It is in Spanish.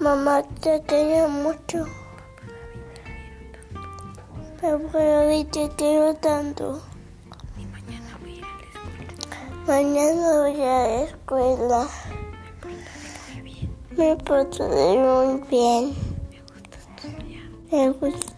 Mamá, te quiero mucho. Papá David, te quiero tanto. Y mañana voy a ir a la escuela. Mañana voy a la escuela. Muy bien. Me portaré muy bien. Me gusta estudiar. Me gusta.